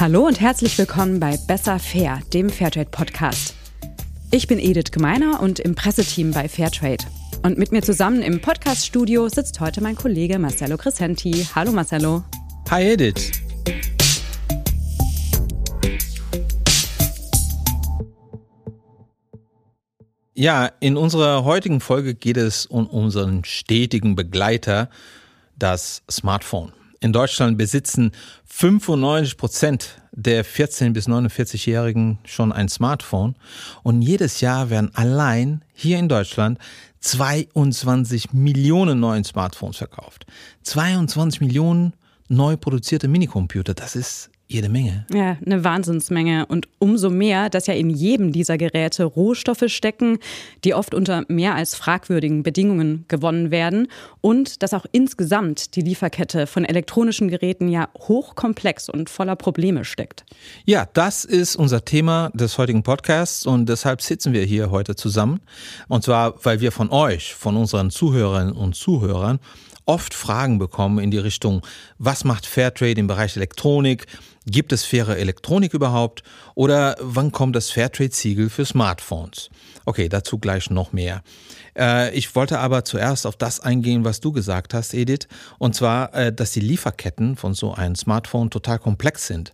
Hallo und herzlich willkommen bei Besser Fair, dem Fairtrade Podcast. Ich bin Edith Gemeiner und im Presseteam bei Fairtrade. Und mit mir zusammen im Podcaststudio sitzt heute mein Kollege Marcello Crescenti. Hallo Marcello. Hi Edith. Ja, in unserer heutigen Folge geht es um unseren stetigen Begleiter, das Smartphone. In Deutschland besitzen 95 Prozent der 14- bis 49-Jährigen schon ein Smartphone und jedes Jahr werden allein hier in Deutschland 22 Millionen neuen Smartphones verkauft. 22 Millionen neu produzierte Minicomputer, das ist jede Menge. Ja, eine Wahnsinnsmenge. Und umso mehr, dass ja in jedem dieser Geräte Rohstoffe stecken, die oft unter mehr als fragwürdigen Bedingungen gewonnen werden. Und dass auch insgesamt die Lieferkette von elektronischen Geräten ja hochkomplex und voller Probleme steckt. Ja, das ist unser Thema des heutigen Podcasts und deshalb sitzen wir hier heute zusammen. Und zwar, weil wir von euch, von unseren Zuhörerinnen und Zuhörern, oft Fragen bekommen in die Richtung, was macht Fairtrade im Bereich Elektronik? Gibt es faire Elektronik überhaupt? Oder wann kommt das Fairtrade-Siegel für Smartphones? Okay, dazu gleich noch mehr. Äh, ich wollte aber zuerst auf das eingehen, was du gesagt hast, Edith. Und zwar, äh, dass die Lieferketten von so einem Smartphone total komplex sind.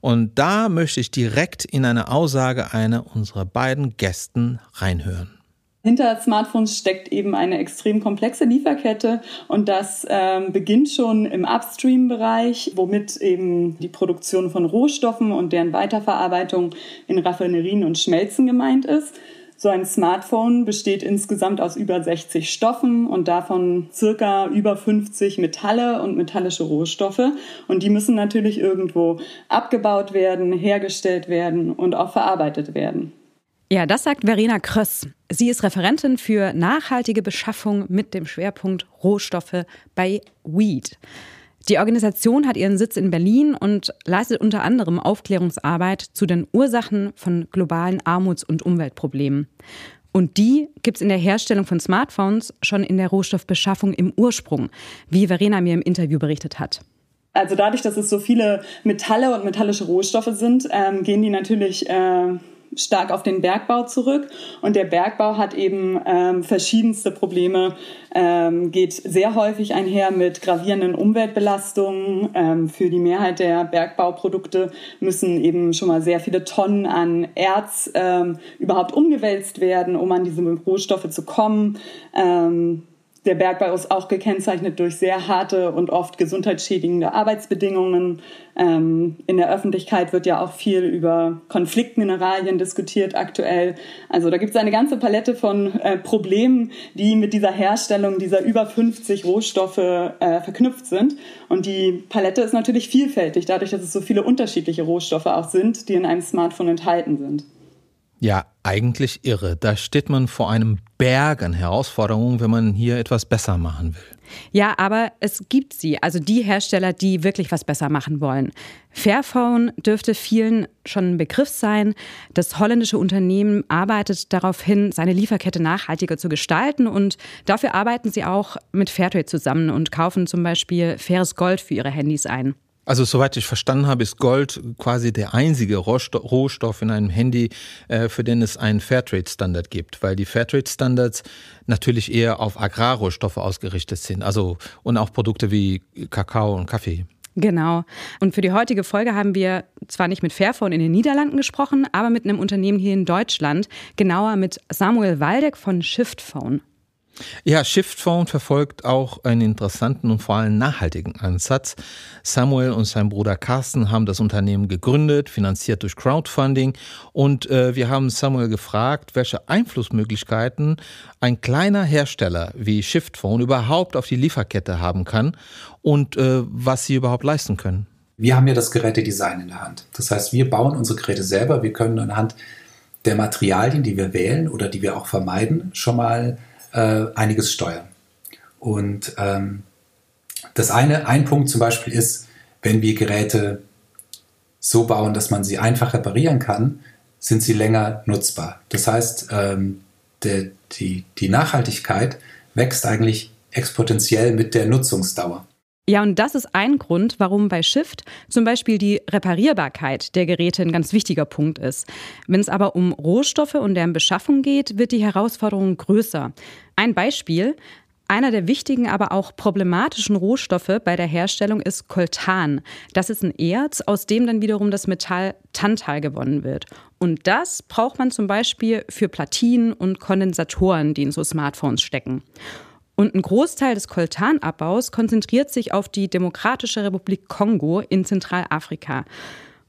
Und da möchte ich direkt in eine Aussage einer unserer beiden Gästen reinhören. Hinter Smartphones steckt eben eine extrem komplexe Lieferkette und das ähm, beginnt schon im Upstream-Bereich, womit eben die Produktion von Rohstoffen und deren Weiterverarbeitung in Raffinerien und Schmelzen gemeint ist. So ein Smartphone besteht insgesamt aus über 60 Stoffen und davon circa über 50 Metalle und metallische Rohstoffe. Und die müssen natürlich irgendwo abgebaut werden, hergestellt werden und auch verarbeitet werden. Ja, das sagt Verena Kröss. Sie ist Referentin für nachhaltige Beschaffung mit dem Schwerpunkt Rohstoffe bei WEED. Die Organisation hat ihren Sitz in Berlin und leistet unter anderem Aufklärungsarbeit zu den Ursachen von globalen Armuts- und Umweltproblemen. Und die gibt es in der Herstellung von Smartphones schon in der Rohstoffbeschaffung im Ursprung, wie Verena mir im Interview berichtet hat. Also dadurch, dass es so viele Metalle und metallische Rohstoffe sind, ähm, gehen die natürlich äh stark auf den Bergbau zurück. Und der Bergbau hat eben ähm, verschiedenste Probleme, ähm, geht sehr häufig einher mit gravierenden Umweltbelastungen. Ähm, für die Mehrheit der Bergbauprodukte müssen eben schon mal sehr viele Tonnen an Erz ähm, überhaupt umgewälzt werden, um an diese Rohstoffe zu kommen. Der Bergbau ist auch gekennzeichnet durch sehr harte und oft gesundheitsschädigende Arbeitsbedingungen. Ähm, in der Öffentlichkeit wird ja auch viel über Konfliktmineralien diskutiert aktuell. Also da gibt es eine ganze Palette von äh, Problemen, die mit dieser Herstellung dieser über 50 Rohstoffe äh, verknüpft sind. Und die Palette ist natürlich vielfältig, dadurch, dass es so viele unterschiedliche Rohstoffe auch sind, die in einem Smartphone enthalten sind. Ja, eigentlich irre. Da steht man vor einem Berg an Herausforderungen, wenn man hier etwas besser machen will. Ja, aber es gibt sie, also die Hersteller, die wirklich was besser machen wollen. Fairphone dürfte vielen schon ein Begriff sein. Das holländische Unternehmen arbeitet darauf hin, seine Lieferkette nachhaltiger zu gestalten und dafür arbeiten sie auch mit Fairtrade zusammen und kaufen zum Beispiel faires Gold für ihre Handys ein. Also soweit ich verstanden habe, ist Gold quasi der einzige Rohstoff in einem Handy, äh, für den es einen Fairtrade-Standard gibt, weil die Fairtrade-Standards natürlich eher auf Agrarrohstoffe ausgerichtet sind, also und auch Produkte wie Kakao und Kaffee. Genau. Und für die heutige Folge haben wir zwar nicht mit Fairphone in den Niederlanden gesprochen, aber mit einem Unternehmen hier in Deutschland, genauer mit Samuel Waldeck von Shiftphone. Ja, Shiftphone verfolgt auch einen interessanten und vor allem nachhaltigen Ansatz. Samuel und sein Bruder Carsten haben das Unternehmen gegründet, finanziert durch Crowdfunding. Und äh, wir haben Samuel gefragt, welche Einflussmöglichkeiten ein kleiner Hersteller wie Shiftphone überhaupt auf die Lieferkette haben kann und äh, was sie überhaupt leisten können. Wir haben ja das Gerätedesign in der Hand. Das heißt, wir bauen unsere Geräte selber. Wir können anhand der Materialien, die wir wählen oder die wir auch vermeiden, schon mal äh, einiges steuern. Und ähm, das eine, ein Punkt zum Beispiel ist, wenn wir Geräte so bauen, dass man sie einfach reparieren kann, sind sie länger nutzbar. Das heißt, ähm, der, die, die Nachhaltigkeit wächst eigentlich exponentiell mit der Nutzungsdauer. Ja, und das ist ein Grund, warum bei Shift zum Beispiel die Reparierbarkeit der Geräte ein ganz wichtiger Punkt ist. Wenn es aber um Rohstoffe und deren Beschaffung geht, wird die Herausforderung größer. Ein Beispiel. Einer der wichtigen, aber auch problematischen Rohstoffe bei der Herstellung ist Coltan. Das ist ein Erz, aus dem dann wiederum das Metall Tantal gewonnen wird. Und das braucht man zum Beispiel für Platinen und Kondensatoren, die in so Smartphones stecken. Und ein Großteil des Koltanabbaus konzentriert sich auf die Demokratische Republik Kongo in Zentralafrika.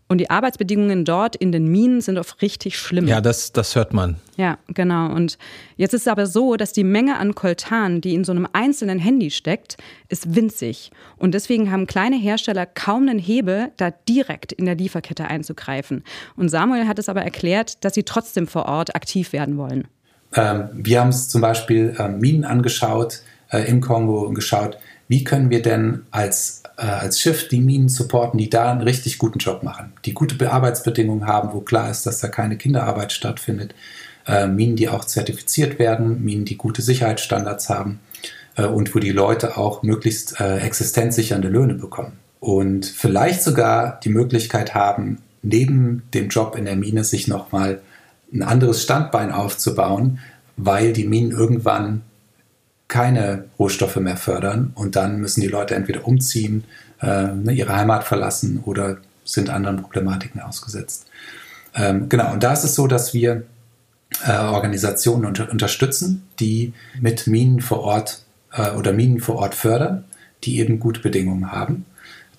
Und die Arbeitsbedingungen dort in den Minen sind oft richtig schlimm. Ja, das, das hört man. Ja, genau. Und jetzt ist es aber so, dass die Menge an Koltan, die in so einem einzelnen Handy steckt, ist winzig. Und deswegen haben kleine Hersteller kaum einen Hebel, da direkt in der Lieferkette einzugreifen. Und Samuel hat es aber erklärt, dass sie trotzdem vor Ort aktiv werden wollen. Ähm, wir haben uns zum Beispiel äh, Minen angeschaut äh, im Kongo und geschaut, wie können wir denn als, äh, als Schiff die Minen supporten, die da einen richtig guten Job machen, die gute Arbeitsbedingungen haben, wo klar ist, dass da keine Kinderarbeit stattfindet, äh, Minen, die auch zertifiziert werden, Minen, die gute Sicherheitsstandards haben äh, und wo die Leute auch möglichst äh, existenzsichernde Löhne bekommen. Und vielleicht sogar die Möglichkeit haben, neben dem Job in der Mine sich nochmal ein anderes Standbein aufzubauen, weil die Minen irgendwann keine Rohstoffe mehr fördern und dann müssen die Leute entweder umziehen, äh, ne, ihre Heimat verlassen oder sind anderen Problematiken ausgesetzt. Ähm, genau, und da ist es so, dass wir äh, Organisationen unter unterstützen, die mit Minen vor Ort äh, oder Minen vor Ort fördern, die eben gute Bedingungen haben.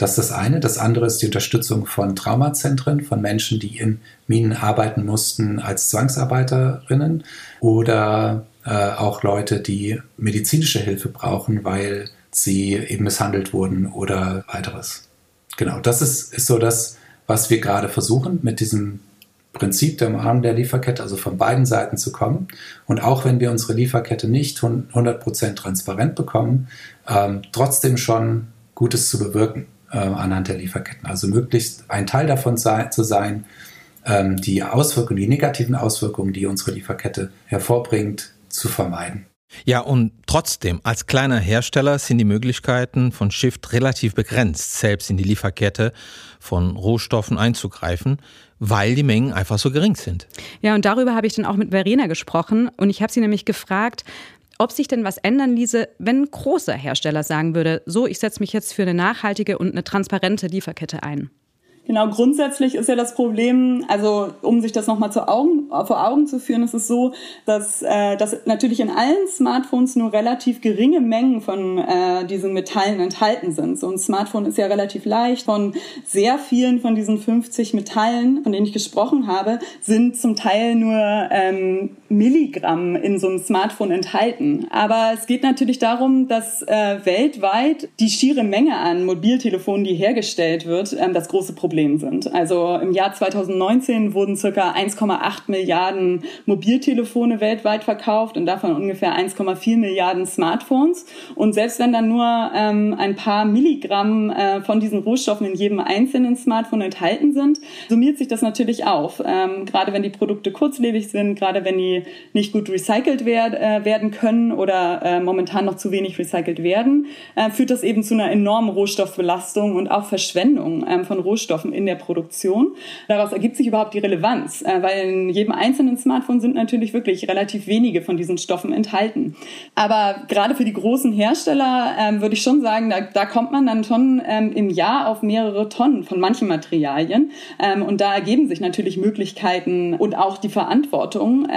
Das ist das eine. Das andere ist die Unterstützung von Traumazentren, von Menschen, die in Minen arbeiten mussten als Zwangsarbeiterinnen oder äh, auch Leute, die medizinische Hilfe brauchen, weil sie eben misshandelt wurden oder weiteres. Genau, das ist, ist so das, was wir gerade versuchen, mit diesem Prinzip der Umarmung der Lieferkette, also von beiden Seiten zu kommen. Und auch wenn wir unsere Lieferkette nicht 100% transparent bekommen, ähm, trotzdem schon Gutes zu bewirken äh, anhand der Lieferketten. Also möglichst ein Teil davon sei, zu sein, ähm, die Auswirkungen, die negativen Auswirkungen, die unsere Lieferkette hervorbringt, zu vermeiden. Ja, und trotzdem, als kleiner Hersteller sind die Möglichkeiten von Shift relativ begrenzt, selbst in die Lieferkette von Rohstoffen einzugreifen, weil die Mengen einfach so gering sind. Ja, und darüber habe ich dann auch mit Verena gesprochen und ich habe sie nämlich gefragt, ob sich denn was ändern ließe, wenn ein großer Hersteller sagen würde, so, ich setze mich jetzt für eine nachhaltige und eine transparente Lieferkette ein. Genau, grundsätzlich ist ja das Problem, also um sich das nochmal Augen, vor Augen zu führen, ist es so, dass, äh, dass natürlich in allen Smartphones nur relativ geringe Mengen von äh, diesen Metallen enthalten sind. So ein Smartphone ist ja relativ leicht. Von sehr vielen von diesen 50 Metallen, von denen ich gesprochen habe, sind zum Teil nur ähm, Milligramm in so einem Smartphone enthalten. Aber es geht natürlich darum, dass äh, weltweit die schiere Menge an Mobiltelefonen, die hergestellt wird, ähm, das große Problem Problem sind. Also im Jahr 2019 wurden circa 1,8 Milliarden Mobiltelefone weltweit verkauft und davon ungefähr 1,4 Milliarden Smartphones. Und selbst wenn dann nur ähm, ein paar Milligramm äh, von diesen Rohstoffen in jedem einzelnen Smartphone enthalten sind, summiert sich das natürlich auf. Ähm, gerade wenn die Produkte kurzlebig sind, gerade wenn die nicht gut recycelt werd, äh, werden können oder äh, momentan noch zu wenig recycelt werden, äh, führt das eben zu einer enormen Rohstoffbelastung und auch Verschwendung ähm, von Rohstoffen in der Produktion. Daraus ergibt sich überhaupt die Relevanz, äh, weil in jedem einzelnen Smartphone sind natürlich wirklich relativ wenige von diesen Stoffen enthalten. Aber gerade für die großen Hersteller ähm, würde ich schon sagen, da, da kommt man dann schon ähm, im Jahr auf mehrere Tonnen von manchen Materialien. Ähm, und da ergeben sich natürlich Möglichkeiten und auch die Verantwortung,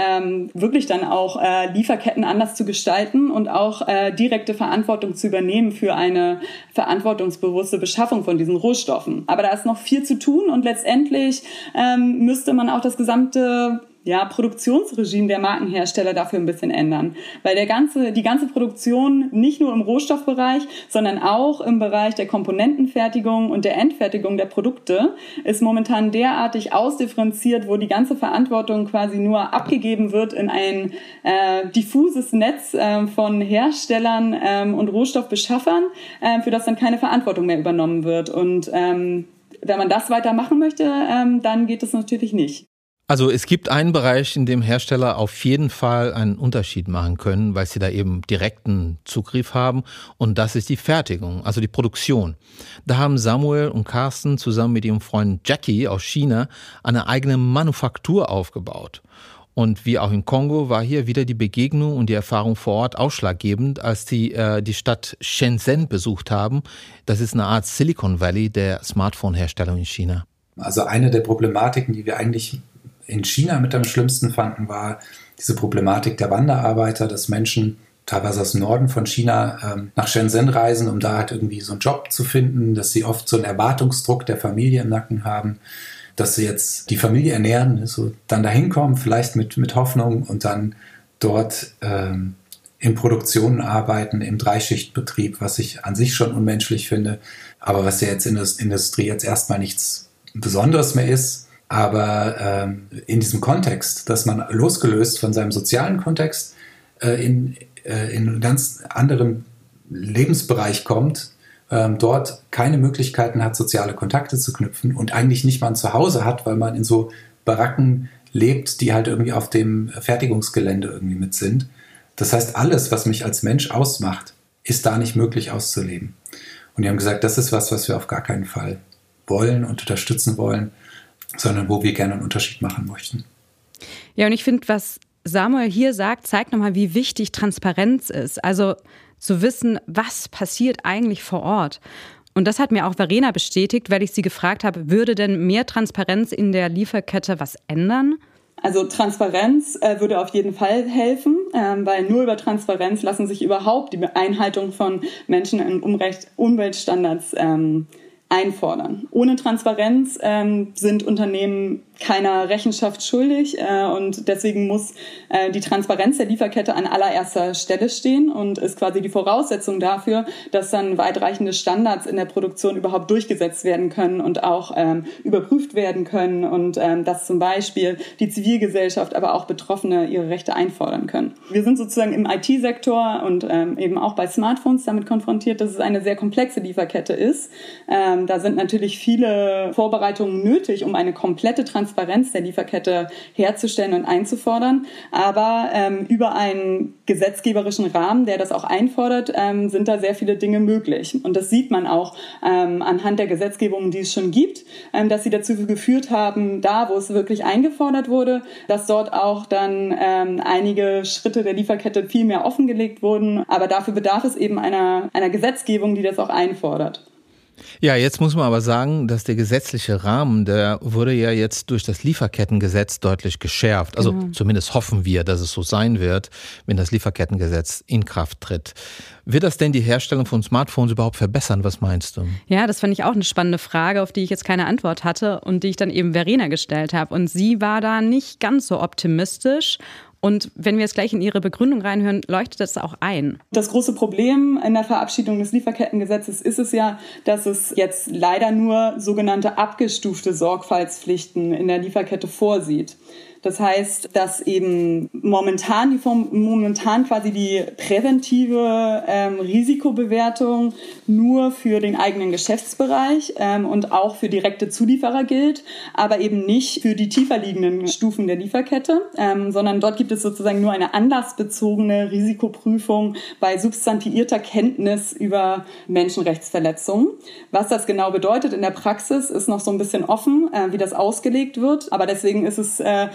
wirklich dann auch äh, Lieferketten anders zu gestalten und auch äh, direkte Verantwortung zu übernehmen für eine verantwortungsbewusste Beschaffung von diesen Rohstoffen. Aber da ist noch viel zu tun und letztendlich ähm, müsste man auch das gesamte ja, Produktionsregime der Markenhersteller dafür ein bisschen ändern. Weil der ganze, die ganze Produktion nicht nur im Rohstoffbereich, sondern auch im Bereich der Komponentenfertigung und der Endfertigung der Produkte ist momentan derartig ausdifferenziert, wo die ganze Verantwortung quasi nur abgegeben wird in ein äh, diffuses Netz äh, von Herstellern ähm, und Rohstoffbeschaffern, äh, für das dann keine Verantwortung mehr übernommen wird. Und ähm, wenn man das weitermachen möchte, ähm, dann geht es natürlich nicht. Also es gibt einen Bereich, in dem Hersteller auf jeden Fall einen Unterschied machen können, weil sie da eben direkten Zugriff haben und das ist die Fertigung, also die Produktion. Da haben Samuel und Carsten zusammen mit ihrem Freund Jackie aus China eine eigene Manufaktur aufgebaut. Und wie auch in Kongo war hier wieder die Begegnung und die Erfahrung vor Ort ausschlaggebend, als die äh, die Stadt Shenzhen besucht haben. Das ist eine Art Silicon Valley der Smartphone-Herstellung in China. Also eine der Problematiken, die wir eigentlich in China mit am schlimmsten fanden, war diese Problematik der Wanderarbeiter, dass Menschen teilweise aus dem Norden von China ähm, nach Shenzhen reisen, um da halt irgendwie so einen Job zu finden, dass sie oft so einen Erwartungsdruck der Familie im Nacken haben, dass sie jetzt die Familie ernähren, ne, so dann dahin kommen, vielleicht mit, mit Hoffnung und dann dort ähm, in Produktionen arbeiten, im Dreischichtbetrieb, was ich an sich schon unmenschlich finde, aber was ja jetzt in der Industrie jetzt erstmal nichts Besonderes mehr ist. Aber ähm, in diesem Kontext, dass man losgelöst von seinem sozialen Kontext äh, in, äh, in einen ganz anderen Lebensbereich kommt, ähm, dort keine Möglichkeiten hat, soziale Kontakte zu knüpfen und eigentlich nicht mal ein Zuhause hat, weil man in so Baracken lebt, die halt irgendwie auf dem Fertigungsgelände irgendwie mit sind. Das heißt, alles, was mich als Mensch ausmacht, ist da nicht möglich auszuleben. Und die haben gesagt, das ist was, was wir auf gar keinen Fall wollen und unterstützen wollen, sondern wo wir gerne einen Unterschied machen möchten. Ja, und ich finde, was Samuel hier sagt, zeigt nochmal, wie wichtig Transparenz ist. Also zu wissen, was passiert eigentlich vor Ort. Und das hat mir auch Verena bestätigt, weil ich sie gefragt habe, würde denn mehr Transparenz in der Lieferkette was ändern? Also Transparenz äh, würde auf jeden Fall helfen, ähm, weil nur über Transparenz lassen sich überhaupt die Einhaltung von Menschen- und Umweltstandards ähm, einfordern. Ohne Transparenz ähm, sind Unternehmen keiner Rechenschaft schuldig äh, und deswegen muss äh, die Transparenz der Lieferkette an allererster Stelle stehen und ist quasi die Voraussetzung dafür, dass dann weitreichende Standards in der Produktion überhaupt durchgesetzt werden können und auch ähm, überprüft werden können und ähm, dass zum Beispiel die Zivilgesellschaft, aber auch Betroffene ihre Rechte einfordern können. Wir sind sozusagen im IT-Sektor und ähm, eben auch bei Smartphones damit konfrontiert, dass es eine sehr komplexe Lieferkette ist. Ähm, da sind natürlich viele Vorbereitungen nötig, um eine komplette Transparenz der Lieferkette herzustellen und einzufordern. Aber ähm, über einen gesetzgeberischen Rahmen, der das auch einfordert, ähm, sind da sehr viele Dinge möglich. Und das sieht man auch ähm, anhand der Gesetzgebungen, die es schon gibt, ähm, dass sie dazu geführt haben, da, wo es wirklich eingefordert wurde, dass dort auch dann ähm, einige Schritte der Lieferkette viel mehr offengelegt wurden. Aber dafür bedarf es eben einer, einer Gesetzgebung, die das auch einfordert. Ja, jetzt muss man aber sagen, dass der gesetzliche Rahmen, der wurde ja jetzt durch das Lieferkettengesetz deutlich geschärft. Also genau. zumindest hoffen wir, dass es so sein wird, wenn das Lieferkettengesetz in Kraft tritt. Wird das denn die Herstellung von Smartphones überhaupt verbessern? Was meinst du? Ja, das fand ich auch eine spannende Frage, auf die ich jetzt keine Antwort hatte und die ich dann eben Verena gestellt habe. Und sie war da nicht ganz so optimistisch und wenn wir jetzt gleich in Ihre Begründung reinhören, leuchtet das auch ein. Das große Problem in der Verabschiedung des Lieferkettengesetzes ist es ja, dass es jetzt leider nur sogenannte abgestufte Sorgfaltspflichten in der Lieferkette vorsieht. Das heißt, dass eben momentan die momentan quasi die präventive ähm, Risikobewertung nur für den eigenen Geschäftsbereich ähm, und auch für direkte Zulieferer gilt, aber eben nicht für die tiefer liegenden Stufen der Lieferkette, ähm, sondern dort gibt es sozusagen nur eine anlassbezogene Risikoprüfung bei substantiierter Kenntnis über Menschenrechtsverletzungen. Was das genau bedeutet in der Praxis, ist noch so ein bisschen offen, äh, wie das ausgelegt wird. Aber deswegen ist es äh,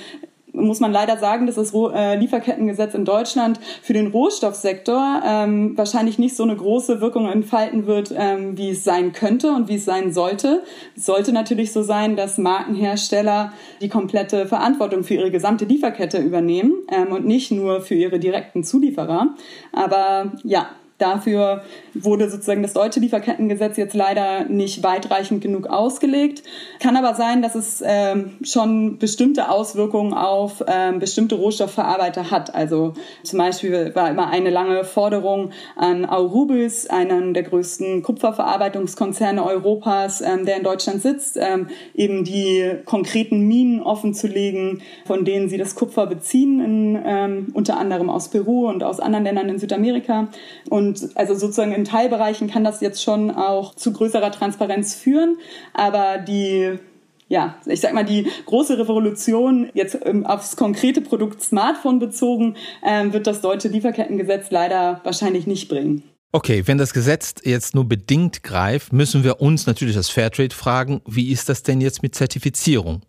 muss man leider sagen, dass das äh, Lieferkettengesetz in Deutschland für den Rohstoffsektor ähm, wahrscheinlich nicht so eine große Wirkung entfalten wird, ähm, wie es sein könnte und wie es sein sollte. Es sollte natürlich so sein, dass Markenhersteller die komplette Verantwortung für ihre gesamte Lieferkette übernehmen ähm, und nicht nur für ihre direkten Zulieferer. Aber ja, Dafür wurde sozusagen das deutsche Lieferkettengesetz jetzt leider nicht weitreichend genug ausgelegt. Kann aber sein, dass es ähm, schon bestimmte Auswirkungen auf ähm, bestimmte Rohstoffverarbeiter hat. Also zum Beispiel war immer eine lange Forderung an Aurubis, einen der größten Kupferverarbeitungskonzerne Europas, ähm, der in Deutschland sitzt, ähm, eben die konkreten Minen offenzulegen, von denen sie das Kupfer beziehen, in, ähm, unter anderem aus Peru und aus anderen Ländern in Südamerika. Und und also sozusagen in Teilbereichen kann das jetzt schon auch zu größerer Transparenz führen, aber die ja, ich sag mal, die große Revolution jetzt ähm, aufs konkrete Produkt Smartphone bezogen, ähm, wird das deutsche Lieferkettengesetz leider wahrscheinlich nicht bringen. Okay, wenn das Gesetz jetzt nur bedingt greift, müssen wir uns natürlich als Fairtrade fragen, wie ist das denn jetzt mit Zertifizierung?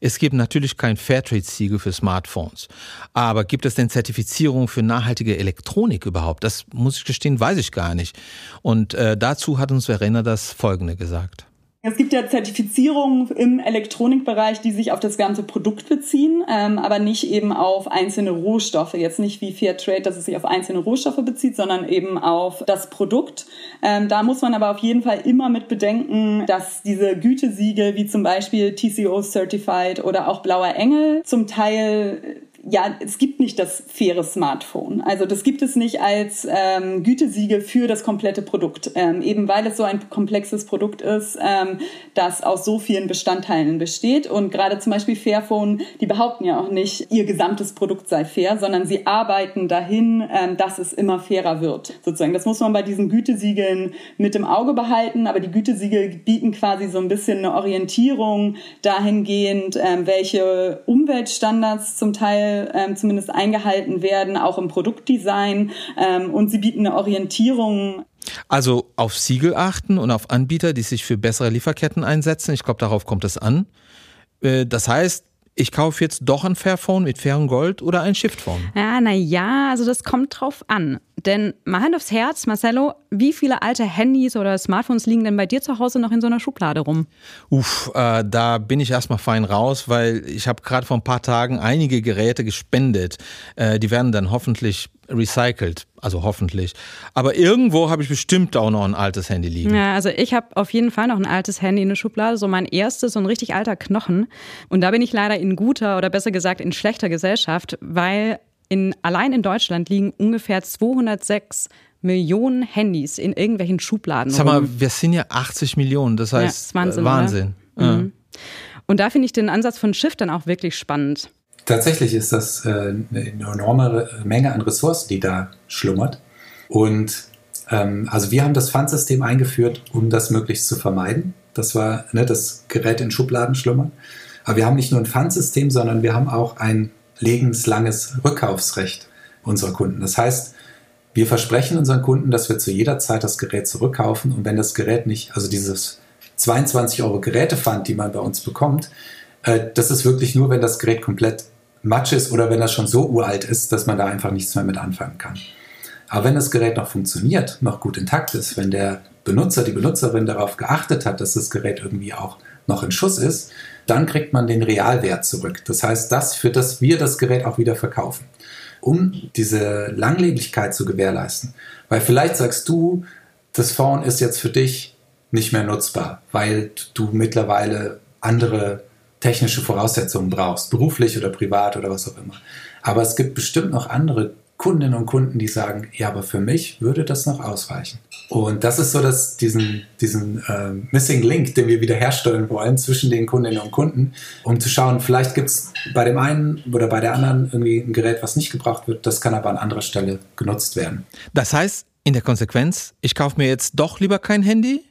Es gibt natürlich kein Fairtrade-Siegel für Smartphones. Aber gibt es denn Zertifizierung für nachhaltige Elektronik überhaupt? Das muss ich gestehen, weiß ich gar nicht. Und äh, dazu hat uns Verena das Folgende gesagt. Es gibt ja Zertifizierungen im Elektronikbereich, die sich auf das ganze Produkt beziehen, ähm, aber nicht eben auf einzelne Rohstoffe. Jetzt nicht wie Fairtrade, dass es sich auf einzelne Rohstoffe bezieht, sondern eben auf das Produkt. Ähm, da muss man aber auf jeden Fall immer mit bedenken, dass diese Gütesiegel wie zum Beispiel TCO Certified oder auch Blauer Engel zum Teil ja, es gibt nicht das faire Smartphone. Also das gibt es nicht als ähm, Gütesiegel für das komplette Produkt, ähm, eben weil es so ein komplexes Produkt ist, ähm, das aus so vielen Bestandteilen besteht. Und gerade zum Beispiel Fairphone, die behaupten ja auch nicht, ihr gesamtes Produkt sei fair, sondern sie arbeiten dahin, ähm, dass es immer fairer wird. Sozusagen, das muss man bei diesen Gütesiegeln mit im Auge behalten. Aber die Gütesiegel bieten quasi so ein bisschen eine Orientierung dahingehend, ähm, welche Umweltstandards zum Teil ähm, zumindest eingehalten werden, auch im Produktdesign. Ähm, und sie bieten eine Orientierung also auf Siegel achten und auf Anbieter, die sich für bessere Lieferketten einsetzen. Ich glaube, darauf kommt es an. Äh, das heißt, ich kaufe jetzt doch ein Fairphone mit fairem Gold oder ein Shiftphone? Ja, naja, also das kommt drauf an. Denn mal Hand aufs Herz, Marcello, wie viele alte Handys oder Smartphones liegen denn bei dir zu Hause noch in so einer Schublade rum? Uff, äh, da bin ich erstmal fein raus, weil ich habe gerade vor ein paar Tagen einige Geräte gespendet. Äh, die werden dann hoffentlich recycelt, also hoffentlich. Aber irgendwo habe ich bestimmt auch noch ein altes Handy liegen. Ja, also ich habe auf jeden Fall noch ein altes Handy in der Schublade, so mein erstes, so ein richtig alter Knochen. Und da bin ich leider in guter oder besser gesagt in schlechter Gesellschaft, weil in, allein in Deutschland liegen ungefähr 206 Millionen Handys in irgendwelchen Schubladen. Sag mal, wir sind ja 80 Millionen, das heißt ja, Wahnsinn. Wahnsinn. Ja. Mhm. Und da finde ich den Ansatz von Shift dann auch wirklich spannend. Tatsächlich ist das äh, eine enorme Menge an Ressourcen, die da schlummert. Und ähm, also wir haben das Pfandsystem eingeführt, um das möglichst zu vermeiden. Das war ne, das Gerät in Schubladen schlummern. Aber wir haben nicht nur ein Pfandsystem, sondern wir haben auch ein lebenslanges Rückkaufsrecht unserer Kunden. Das heißt, wir versprechen unseren Kunden, dass wir zu jeder Zeit das Gerät zurückkaufen und wenn das Gerät nicht, also dieses 22 Euro Gerätepfand, die man bei uns bekommt, äh, das ist wirklich nur, wenn das Gerät komplett matsch ist oder wenn das schon so uralt ist, dass man da einfach nichts mehr mit anfangen kann. Aber wenn das Gerät noch funktioniert, noch gut intakt ist, wenn der Benutzer, die Benutzerin darauf geachtet hat, dass das Gerät irgendwie auch noch in Schuss ist, dann kriegt man den Realwert zurück. Das heißt, das, für das wir das Gerät auch wieder verkaufen, um diese Langlebigkeit zu gewährleisten. Weil vielleicht sagst du, das Phone ist jetzt für dich nicht mehr nutzbar, weil du mittlerweile andere technische Voraussetzungen brauchst, beruflich oder privat oder was auch immer. Aber es gibt bestimmt noch andere Kundinnen und Kunden, die sagen, ja, aber für mich würde das noch ausreichen. Und das ist so, dass diesen, diesen äh, Missing Link, den wir wieder herstellen wollen zwischen den Kundinnen und Kunden, um zu schauen, vielleicht gibt es bei dem einen oder bei der anderen irgendwie ein Gerät, was nicht gebraucht wird, das kann aber an anderer Stelle genutzt werden. Das heißt, in der Konsequenz, ich kaufe mir jetzt doch lieber kein Handy,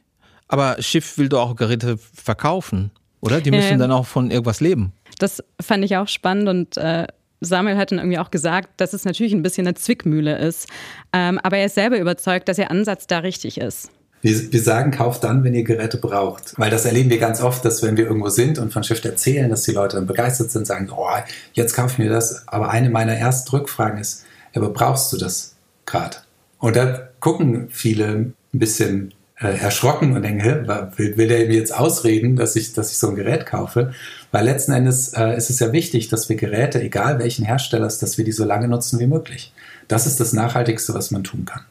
aber Schiff will doch auch Geräte verkaufen. Oder? Die müssen ähm, dann auch von irgendwas leben. Das fand ich auch spannend und äh, Samuel hat dann irgendwie auch gesagt, dass es natürlich ein bisschen eine Zwickmühle ist. Ähm, aber er ist selber überzeugt, dass ihr Ansatz da richtig ist. Wir, wir sagen, kauft dann, wenn ihr Geräte braucht. Weil das erleben wir ganz oft, dass wenn wir irgendwo sind und von Shift erzählen, dass die Leute dann begeistert sind, sagen, oh, jetzt kauf ich mir das. Aber eine meiner ersten Rückfragen ist, aber brauchst du das gerade? Und da gucken viele ein bisschen äh, erschrocken und denke, will, will der mir jetzt ausreden, dass ich, dass ich so ein Gerät kaufe? Weil letzten Endes äh, ist es ja wichtig, dass wir Geräte, egal welchen Herstellers, dass wir die so lange nutzen wie möglich. Das ist das Nachhaltigste, was man tun kann.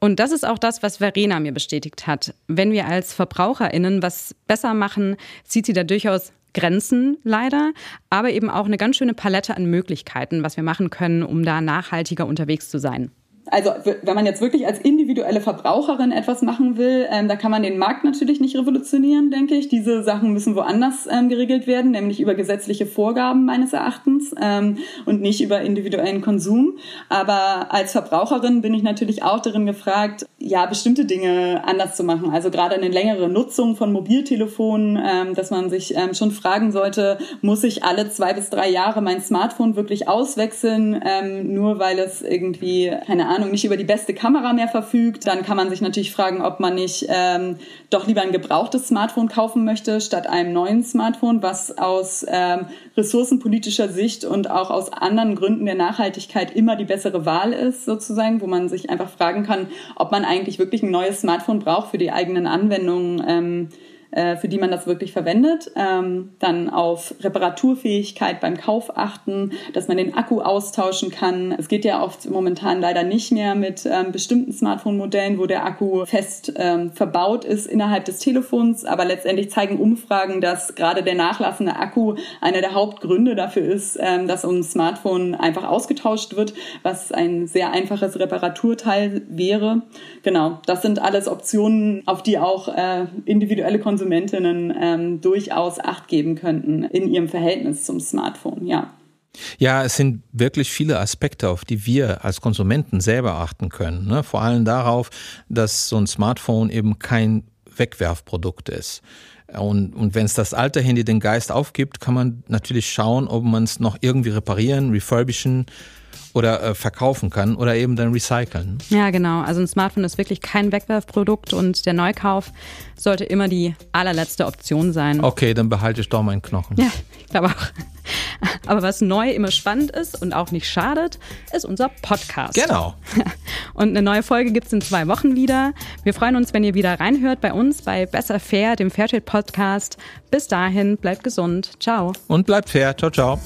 Und das ist auch das, was Verena mir bestätigt hat. Wenn wir als VerbraucherInnen was besser machen, sieht sie da durchaus Grenzen leider, aber eben auch eine ganz schöne Palette an Möglichkeiten, was wir machen können, um da nachhaltiger unterwegs zu sein also wenn man jetzt wirklich als individuelle Verbraucherin etwas machen will, ähm, da kann man den Markt natürlich nicht revolutionieren, denke ich. Diese Sachen müssen woanders ähm, geregelt werden, nämlich über gesetzliche Vorgaben meines Erachtens ähm, und nicht über individuellen Konsum. Aber als Verbraucherin bin ich natürlich auch darin gefragt, ja, bestimmte Dinge anders zu machen. Also gerade eine längere Nutzung von Mobiltelefonen, ähm, dass man sich ähm, schon fragen sollte, muss ich alle zwei bis drei Jahre mein Smartphone wirklich auswechseln, ähm, nur weil es irgendwie, keine Ahnung, nicht über die beste Kamera mehr verfügt. Dann kann man sich natürlich fragen, ob man nicht ähm, doch lieber ein gebrauchtes Smartphone kaufen möchte, statt einem neuen Smartphone, was aus ähm, ressourcenpolitischer Sicht und auch aus anderen Gründen der Nachhaltigkeit immer die bessere Wahl ist, sozusagen, wo man sich einfach fragen kann, ob man eigentlich wirklich ein neues Smartphone braucht für die eigenen Anwendungen. Ähm, äh, für die man das wirklich verwendet. Ähm, dann auf Reparaturfähigkeit beim Kauf achten, dass man den Akku austauschen kann. Es geht ja oft momentan leider nicht mehr mit ähm, bestimmten Smartphone-Modellen, wo der Akku fest ähm, verbaut ist innerhalb des Telefons. Aber letztendlich zeigen Umfragen, dass gerade der nachlassende Akku einer der Hauptgründe dafür ist, ähm, dass ein Smartphone einfach ausgetauscht wird, was ein sehr einfaches Reparaturteil wäre. Genau, das sind alles Optionen, auf die auch äh, individuelle Konsumenten Konsumentinnen ähm, durchaus Acht geben könnten in ihrem Verhältnis zum Smartphone, ja. Ja, es sind wirklich viele Aspekte, auf die wir als Konsumenten selber achten können. Ne? Vor allem darauf, dass so ein Smartphone eben kein Wegwerfprodukt ist. Und, und wenn es das alte Handy den Geist aufgibt, kann man natürlich schauen, ob man es noch irgendwie reparieren, refurbischen oder äh, verkaufen kann oder eben dann recyceln. Ja, genau. Also ein Smartphone ist wirklich kein Wegwerfprodukt und der Neukauf sollte immer die allerletzte Option sein. Okay, dann behalte ich doch meinen Knochen. Ja, ich glaube auch. Aber was neu immer spannend ist und auch nicht schadet, ist unser Podcast. Genau. Und eine neue Folge gibt es in zwei Wochen wieder. Wir freuen uns, wenn ihr wieder reinhört bei uns bei Besser Fair, dem Fairtrade Podcast. Bis dahin, bleibt gesund. Ciao. Und bleibt fair. Ciao, ciao.